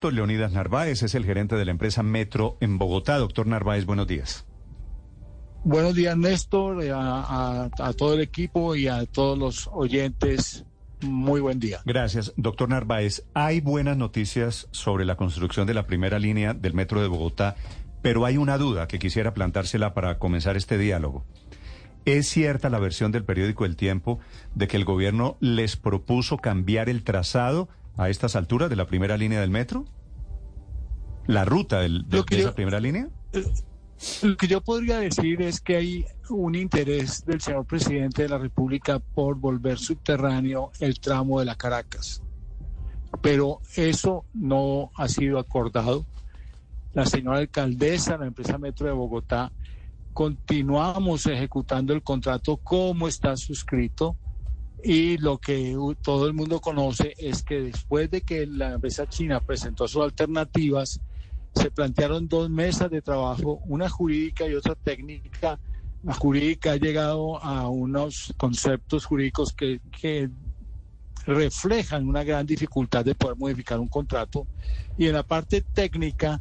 Leonidas Narváez es el gerente de la empresa Metro en Bogotá. Doctor Narváez, buenos días. Buenos días, Néstor, a, todo el equipo y a todos los oyentes. Muy buen día. Gracias. Doctor Narváez, hay buenas noticias sobre la construcción de la primera línea del Metro de Bogotá, pero hay una duda que quisiera plantársela para comenzar este diálogo. ¿Es cierta la versión del periódico El Tiempo de que el gobierno les propuso cambiar el trazado a estas alturas de la primera línea del metro? ¿La ruta del, de, esa primera línea? Eh, lo que yo podría decir es que hay un interés del señor presidente de la República por volver subterráneo el tramo de la Caracas. Pero eso no ha sido acordado. La señora alcaldesa, la empresa Metro de Bogotá, continuamos ejecutando el contrato como está suscrito y lo que todo el mundo conoce es que después de que la empresa china presentó sus alternativas, se plantearon dos mesas de trabajo, una jurídica y otra técnica. La jurídica ha llegado a unos conceptos jurídicos que, que reflejan una gran dificultad de poder modificar un contrato. Y en la parte técnica,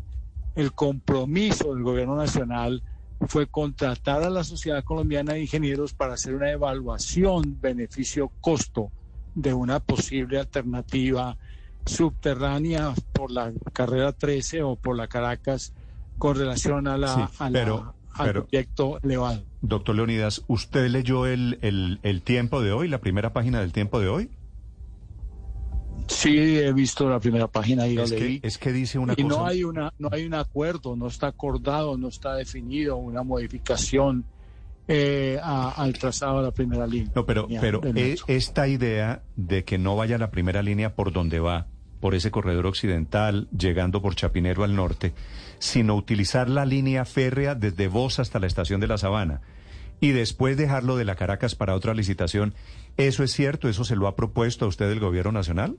el compromiso del gobierno nacional fue contratar a la Sociedad Colombiana de Ingenieros para hacer una evaluación beneficio-costo de una posible alternativa subterránea por la carrera 13 o por la Caracas con relación a la, al proyecto elevado. Doctor Leonidas, ¿usted leyó el, el, el tiempo de hoy, la primera página del tiempo de hoy? Sí, he visto la primera página y es leí. Es que dice una y no hay una, no hay un acuerdo, no está acordado, no está definido una modificación eh, al trazado de la primera línea. No, pero, pero e, esta idea de que no vaya la primera línea por donde va, por ese corredor occidental, llegando por Chapinero al norte, sino utilizar la línea férrea desde Voz hasta la estación de la Sabana y después dejarlo de la Caracas para otra licitación. ¿Eso es cierto? ¿Eso se lo ha propuesto a usted el gobierno nacional?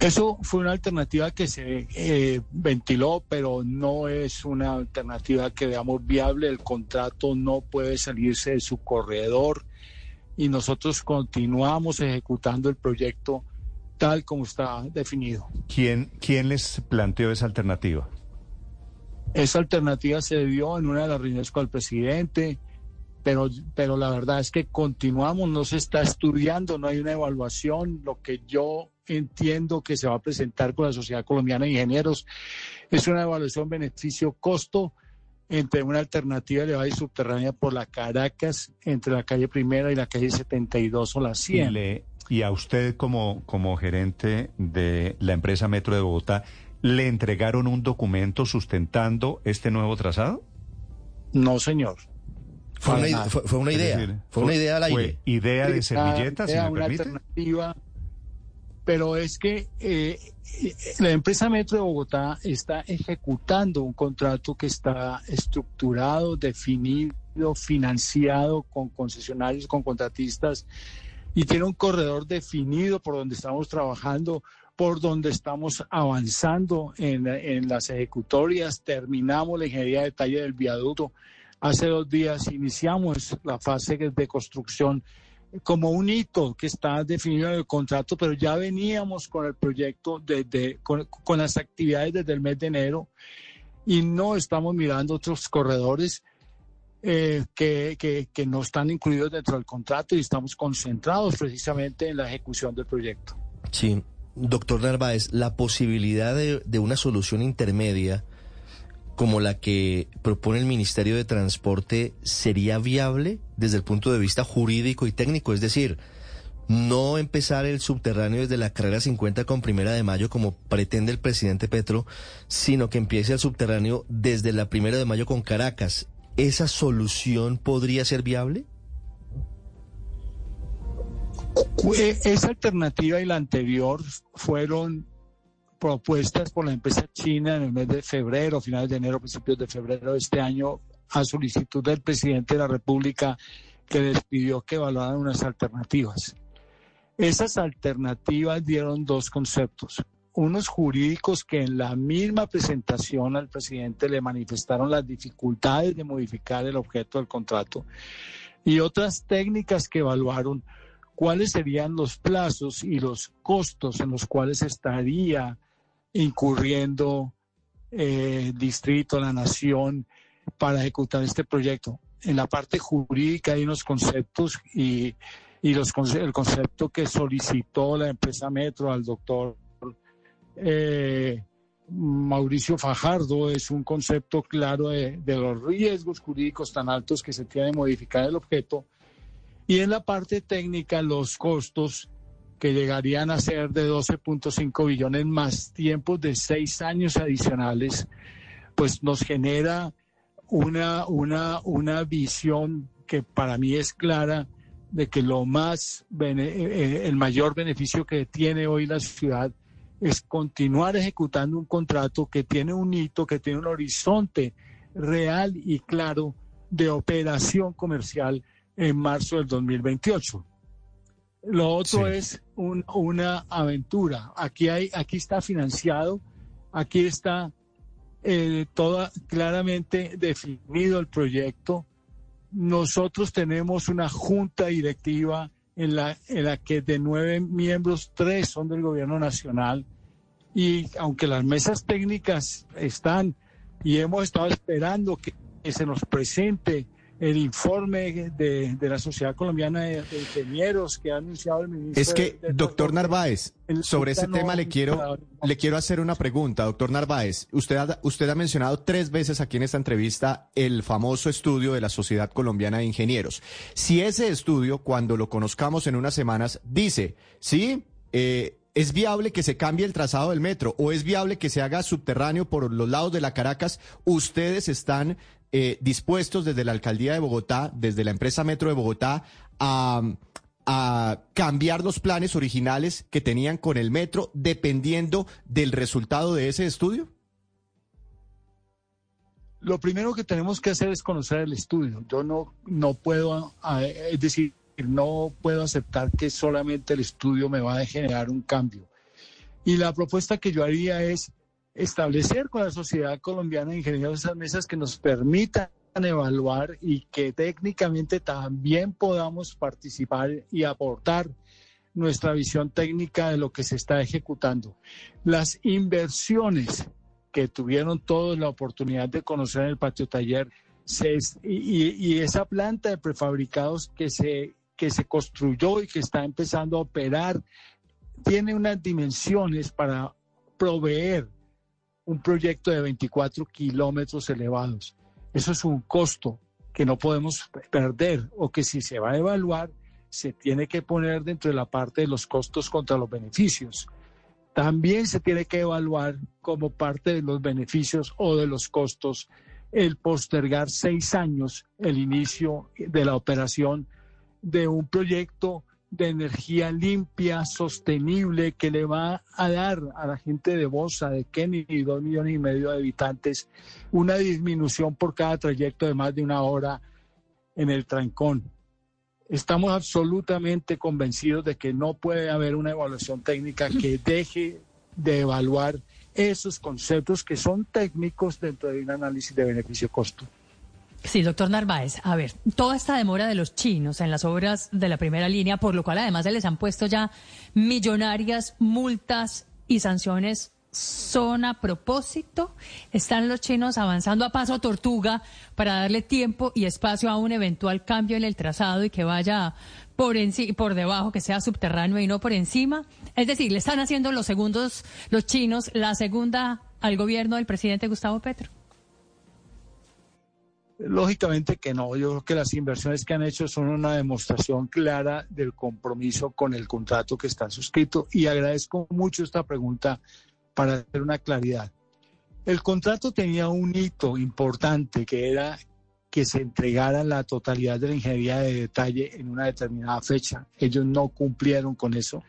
Eso fue una alternativa que se eh, ventiló, pero no es una alternativa que veamos viable. El contrato no puede salirse de su corredor y nosotros continuamos ejecutando el proyecto tal como está definido. ¿Quién, quién les planteó esa alternativa? Esa alternativa se dio en una de las reuniones con el presidente, pero, pero la verdad es que continuamos, no se está estudiando, no hay una evaluación. Lo que yo entiendo que se va a presentar con la Sociedad Colombiana de Ingenieros es una evaluación beneficio-costo entre una alternativa elevada y subterránea por la Caracas, entre la calle Primera y la calle 72 o la 100. Y, a usted como, como gerente de la empresa Metro de Bogotá, ¿le entregaron un documento sustentando este nuevo trazado? No, señor. Fue una, fue, una, idea. fue, una idea al aire. idea de servilletas, si me una alternativa pero es que eh, la empresa Metro de Bogotá está ejecutando un contrato que está estructurado, definido, financiado con concesionarios, con contratistas y tiene un corredor definido por donde estamos trabajando, por donde estamos avanzando en, en las ejecutorias. Terminamos la ingeniería de detalle del viaducto. Hace dos días iniciamos la fase de construcción como un hito que está definido en el contrato, pero ya veníamos con el proyecto desde, con, las actividades desde el mes de enero y no estamos mirando otros corredores eh, que, que, no están incluidos dentro del contrato y estamos concentrados precisamente en la ejecución del proyecto. Sí, doctor Narváez, la posibilidad de, de una solución intermedia como la que propone el Ministerio de Transporte sería viable desde el punto de vista jurídico y técnico? Es decir, no empezar el subterráneo desde la carrera 50 con primera de mayo como pretende el presidente Petro, sino que empiece el subterráneo desde la primera de mayo con Caracas. ¿Esa solución podría ser viable? Eh, esa alternativa y la anterior fueron propuestas por la empresa china en el mes de febrero, finales de enero, principios de febrero de este año, a solicitud del presidente de la República, que les pidió que evaluaran unas alternativas. Esas alternativas dieron dos conceptos. Unos jurídicos que en la misma presentación al presidente le manifestaron las dificultades de modificar el objeto del contrato y otras técnicas que evaluaron cuáles serían los plazos y los costos en los cuales estaría incurriendo eh, distrito, la nación, para ejecutar este proyecto. En la parte jurídica hay unos conceptos y, los, el concepto que solicitó la empresa Metro al doctor eh, Mauricio Fajardo es un concepto claro de, de, los riesgos jurídicos tan altos que se tiene de modificar el objeto. Y en la parte técnica, los costos que llegarían a ser de 12.5 billones más tiempos de seis años adicionales, pues nos genera una, una, una visión que para mí es clara de que lo más, eh, eh, el mayor beneficio que tiene hoy la ciudad es continuar ejecutando un contrato que tiene un hito, que tiene un horizonte real y claro de operación comercial en marzo del 2028. Lo otro es una aventura. Aquí, hay, aquí está financiado, aquí está eh, toda, claramente definido el proyecto. Nosotros tenemos una junta directiva en la, en la que de nueve miembros, tres son del gobierno nacional. Y aunque las mesas técnicas están y hemos estado esperando que se nos presente el informe de, la Sociedad Colombiana de, Ingenieros que ha anunciado el ministro. Es que, doctor Narváez, sobre ese tema le quiero, le quiero hacer una pregunta, doctor Narváez. Usted ha, usted ha mencionado tres veces aquí en esta entrevista el famoso estudio de la Sociedad Colombiana de Ingenieros. Si ese estudio, cuando lo conozcamos en unas semanas, dice, sí, eh, ¿Es viable que se cambie el trazado del metro o es viable que se haga subterráneo por los lados de la Caracas? ¿Ustedes están eh, dispuestos desde la alcaldía de Bogotá, desde la empresa Metro de Bogotá, a, cambiar los planes originales que tenían con el metro dependiendo del resultado de ese estudio? Lo primero que tenemos que hacer es conocer el estudio. Yo no, no puedo, es decir, no puedo aceptar que solamente el estudio me va a generar un cambio. Y la propuesta que yo haría es establecer con la Sociedad Colombiana de Ingenieros esas mesas que nos permitan evaluar y que técnicamente también podamos participar y aportar nuestra visión técnica de lo que se está ejecutando. Las inversiones que tuvieron todos la oportunidad de conocer en el patio taller y, y, esa planta de prefabricados que se, que se construyó y que está empezando a operar tiene unas dimensiones para proveer un proyecto de 24 kilómetros elevados. Eso es un costo que no podemos perder o que si se va a evaluar, se tiene que poner dentro de la parte de los costos contra los beneficios. También se tiene que evaluar como parte de los beneficios o de los costos el postergar seis años el inicio de la operación de un proyecto de energía limpia, sostenible, que le va a dar a la gente de Bosa, de Kennedy, dos millones y medio de habitantes, una disminución por cada trayecto de más de una hora en el trancón. Estamos absolutamente convencidos de que no puede haber una evaluación técnica que deje de evaluar esos conceptos que son técnicos dentro de un análisis de beneficio-costo. Sí, doctor Narváez. A ver, toda esta demora de los chinos en las obras de la primera línea, por lo cual además se les han puesto ya millonarias multas y sanciones son a propósito. Están los chinos avanzando a paso tortuga para darle tiempo y espacio a un eventual cambio en el trazado y que vaya por, por debajo, que sea subterráneo y no por encima. Es decir, le están haciendo los segundos, los chinos, la segunda al gobierno del presidente Gustavo Petro. Lógicamente que no, yo creo que las inversiones que han hecho son una demostración clara del compromiso con el contrato que está suscrito y agradezco mucho esta pregunta para hacer una claridad. El contrato tenía un hito importante que era que se entregara la totalidad de la ingeniería de detalle en una determinada fecha. Ellos no cumplieron con eso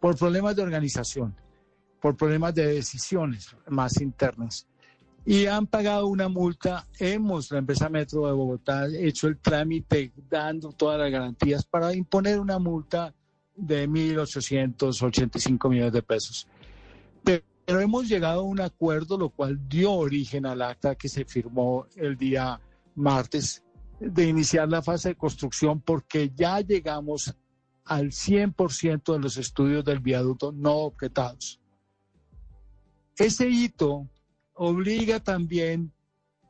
por problemas de organización, por problemas de decisiones más internas y han pagado una multa. Hemos, la empresa Metro de Bogotá, hecho el trámite dando todas las garantías para imponer una multa de 1.885 millones de pesos. Pero hemos llegado a un acuerdo, lo cual dio origen al acta que se firmó el día martes de iniciar la fase de construcción porque ya llegamos al 100% de los estudios del viaducto no objetados. ese hito obliga también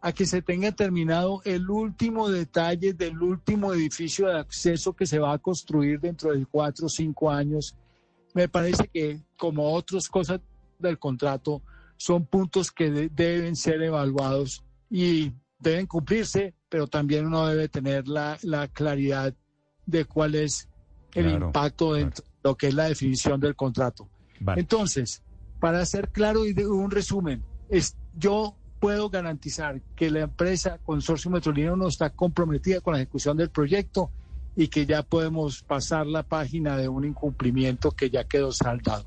a que se tenga terminado el último detalle del último edificio de acceso que se va a construir dentro de cuatro o cinco años. Me parece que, como otras cosas del contrato, son puntos que deben ser evaluados y deben cumplirse, pero también uno debe tener la, claridad de cuál es el impacto dentro de lo que es la definición del contrato. Entonces, para hacer claro y de un resumen, es, yo puedo garantizar que la empresa Consorcio Metrolíneo no está comprometida con la ejecución del proyecto y que ya podemos pasar la página de un incumplimiento que ya quedó saldado.